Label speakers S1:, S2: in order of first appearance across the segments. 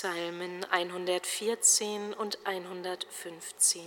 S1: Psalmen 114 und 115.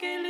S2: que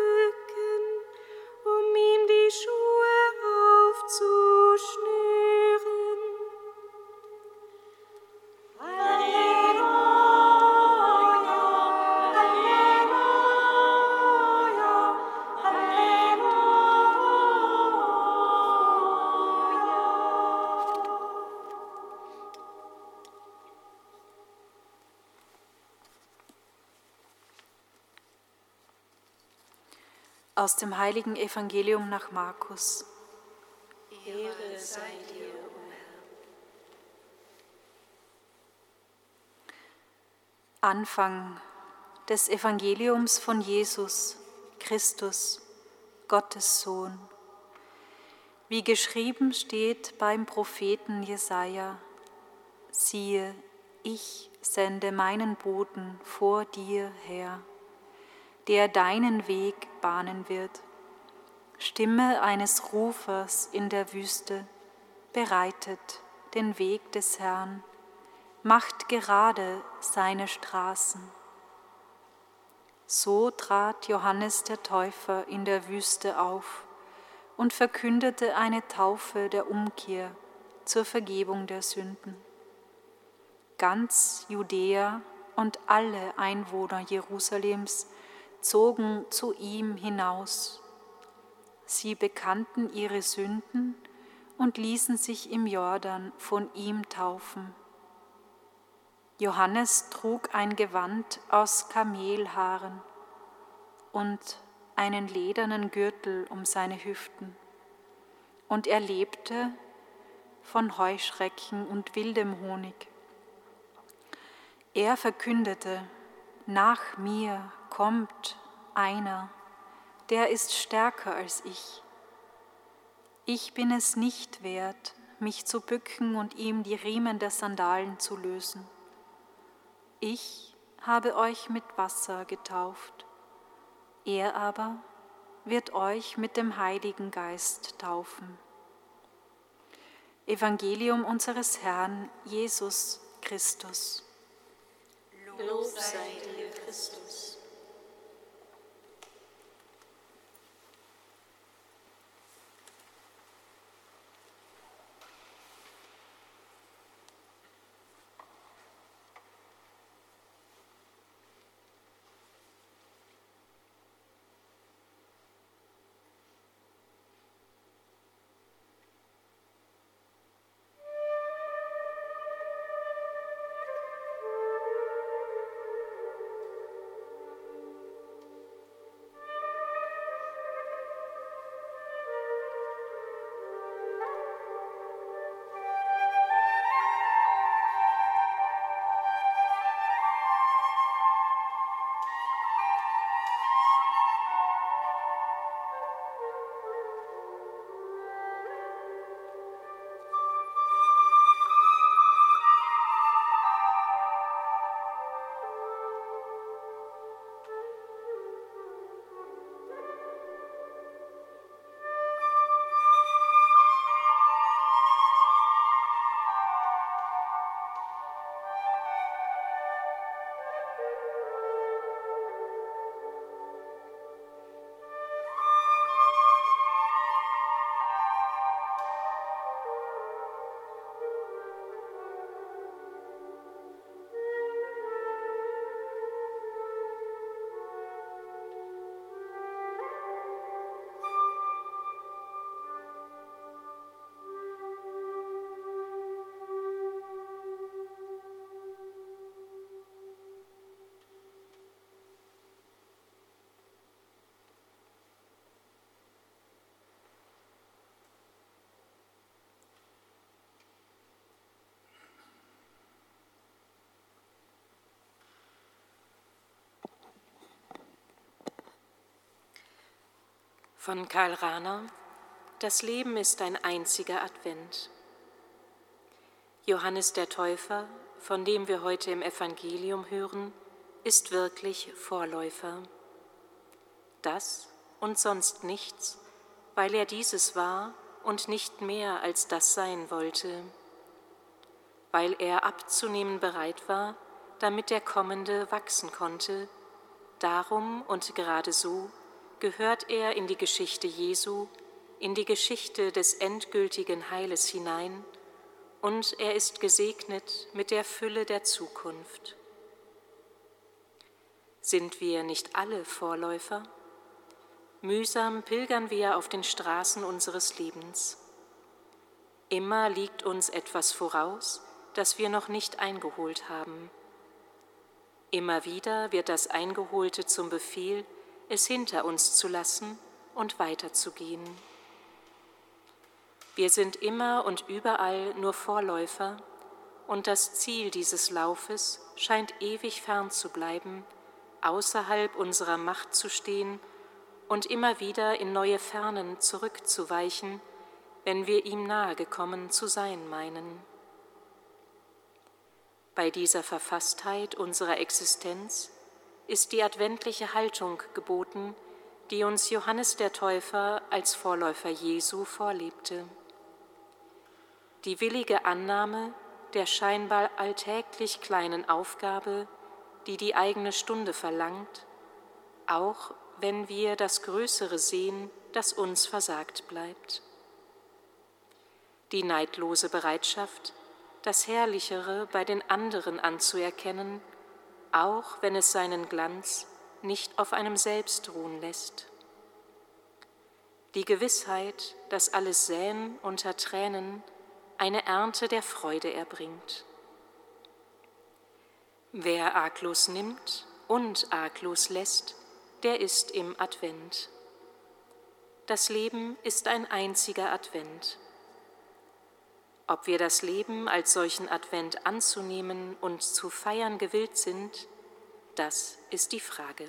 S3: look Aus dem heiligen Evangelium nach Markus.
S1: Ehre sei dir, o
S3: Herr. Anfang des Evangeliums von Jesus, Christus, Gottes Sohn. Wie geschrieben steht beim Propheten Jesaja: Siehe, ich sende meinen Boten vor dir her der deinen Weg bahnen wird. Stimme eines Rufers in der Wüste, bereitet den Weg des Herrn, macht gerade seine Straßen. So trat Johannes der Täufer in der Wüste auf und verkündete eine Taufe der Umkehr zur Vergebung der Sünden. Ganz Judäa und alle Einwohner Jerusalems zogen zu ihm hinaus. Sie bekannten ihre Sünden und ließen sich im Jordan von ihm taufen. Johannes trug ein Gewand aus Kamelhaaren und einen ledernen Gürtel um seine Hüften. Und er lebte von Heuschrecken und wildem Honig. Er verkündete, nach mir kommt einer, der ist stärker als ich. Ich bin es nicht wert, mich zu bücken und ihm die Riemen der Sandalen zu lösen. Ich habe euch mit Wasser getauft, er aber wird euch mit dem Heiligen Geist taufen. Evangelium unseres Herrn Jesus Christus.
S4: Lob sei dir, Christus. Von Karl Rahner Das Leben ist ein einziger Advent. Johannes der Täufer, von dem wir heute im Evangelium hören, ist wirklich Vorläufer. Das und sonst nichts, weil er dieses war und nicht mehr als das sein wollte, weil er abzunehmen bereit war, damit der Kommende wachsen konnte, darum und gerade so gehört er in die Geschichte Jesu, in die Geschichte des endgültigen Heiles hinein und er ist gesegnet mit der Fülle der Zukunft. Sind wir nicht alle Vorläufer? Mühsam pilgern wir auf den Straßen unseres Lebens. Immer liegt uns etwas voraus, das wir noch nicht eingeholt haben. Immer wieder wird das Eingeholte zum Befehl, es hinter uns zu lassen und weiterzugehen. Wir sind immer und überall nur Vorläufer und das Ziel dieses Laufes scheint ewig fern zu bleiben, außerhalb unserer Macht zu stehen und immer wieder in neue Fernen zurückzuweichen, wenn wir ihm nahe gekommen zu sein meinen. Bei dieser Verfasstheit unserer Existenz ist die adventliche Haltung geboten, die uns Johannes der Täufer als Vorläufer Jesu vorlebte. Die willige Annahme der scheinbar alltäglich kleinen Aufgabe, die die eigene Stunde verlangt, auch wenn wir das Größere sehen, das uns versagt bleibt.
S1: die neidlose Bereitschaft, das Herrlichere bei den anderen anzuerkennen, auch wenn es seinen Glanz nicht auf einem selbst ruhen lässt. Die Gewissheit, dass alles Säen unter Tränen eine Ernte der Freude erbringt. Wer arglos nimmt und arglos lässt, der ist im Advent. Das Leben ist ein einziger Advent. Ob wir das Leben als solchen Advent anzunehmen und zu feiern gewillt sind, das ist die Frage.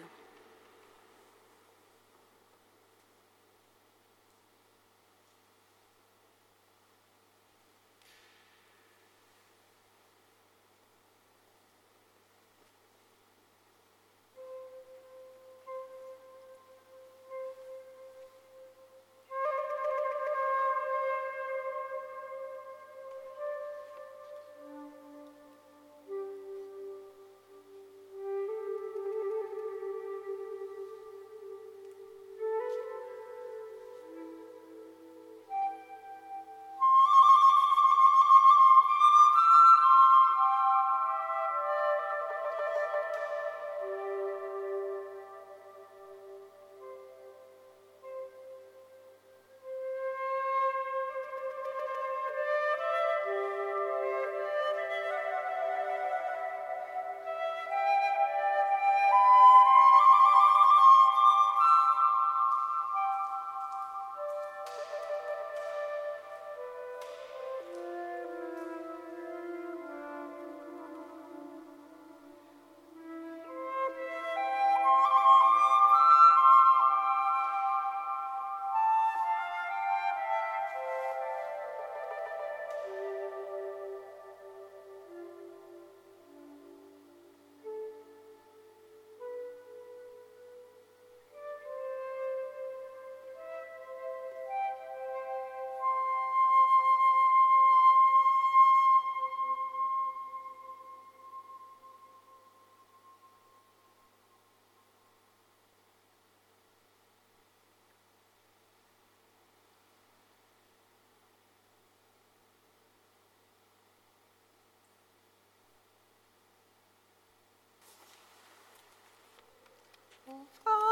S5: Father.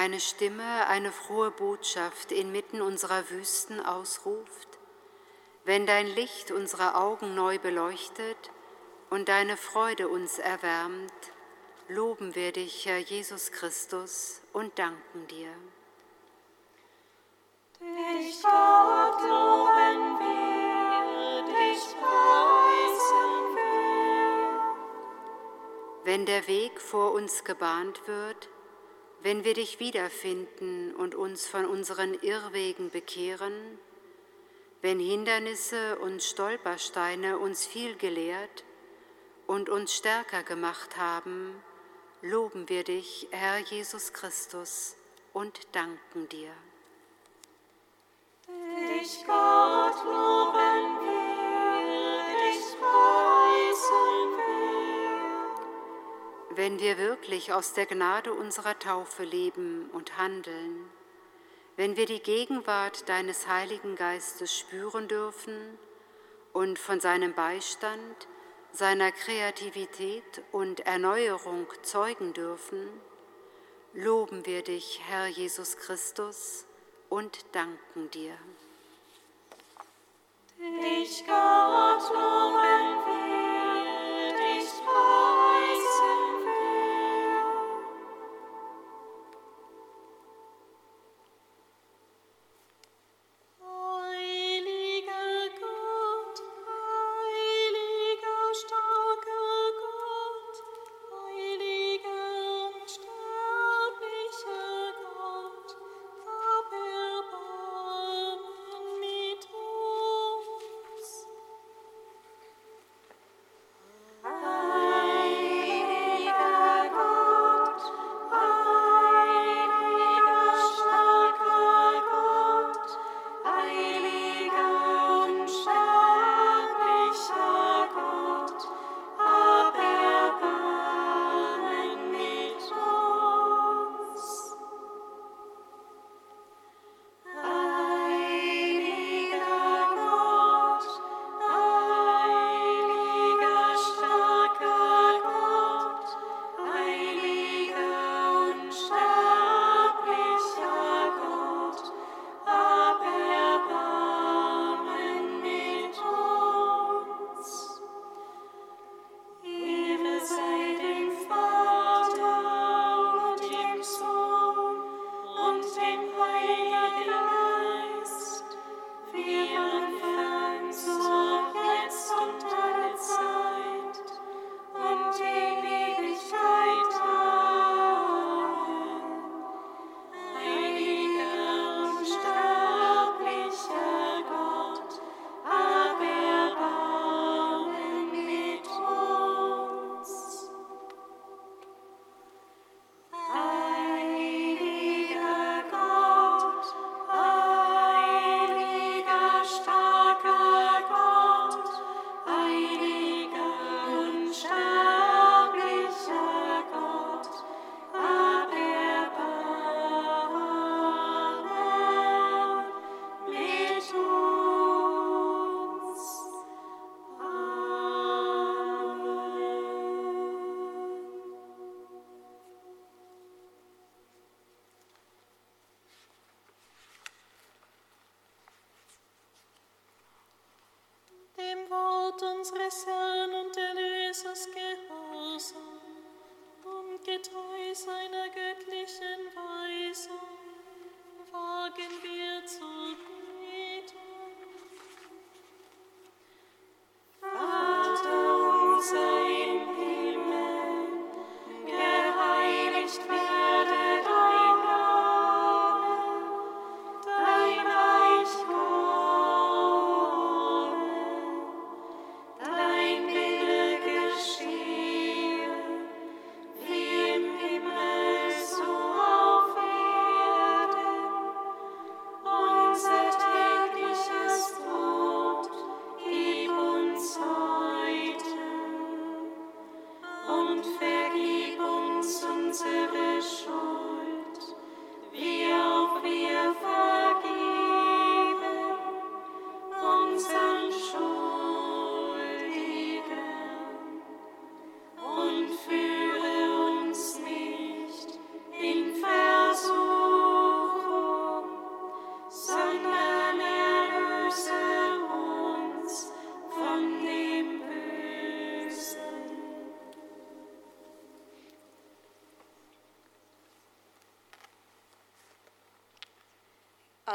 S5: Eine Stimme eine frohe Botschaft inmitten unserer Wüsten ausruft, wenn dein Licht unsere Augen neu beleuchtet und deine Freude uns erwärmt, loben wir dich, Herr Jesus Christus, und danken dir.
S1: Dich, Gott, loben wir, dich preisen wir.
S5: Wenn der Weg vor uns gebahnt wird, wenn wir dich wiederfinden und uns von unseren Irrwegen bekehren, wenn Hindernisse und Stolpersteine uns viel gelehrt und uns stärker gemacht haben, loben wir dich, Herr Jesus Christus, und danken dir.
S1: Dich, Gott, loben wir,
S5: Wenn wir wirklich aus der Gnade unserer Taufe leben und handeln, wenn wir die Gegenwart deines Heiligen Geistes spüren dürfen und von seinem Beistand, seiner Kreativität und Erneuerung zeugen dürfen, loben wir dich, Herr Jesus Christus, und danken dir.
S1: Dich, Gott, loben wir,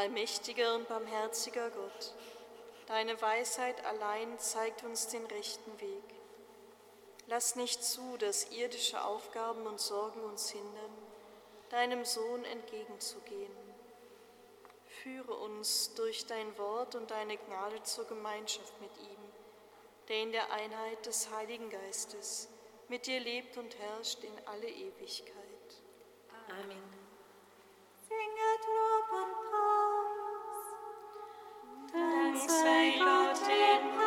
S1: Allmächtiger und barmherziger Gott, deine Weisheit allein zeigt uns den rechten Weg. Lass nicht zu, dass irdische Aufgaben und Sorgen uns hindern, deinem Sohn entgegenzugehen. Führe uns durch dein Wort und deine Gnade zur Gemeinschaft mit ihm, der in der Einheit des Heiligen Geistes mit dir lebt und herrscht in alle Ewigkeit.
S6: Amen.
S7: Singet Lob say, Lord, in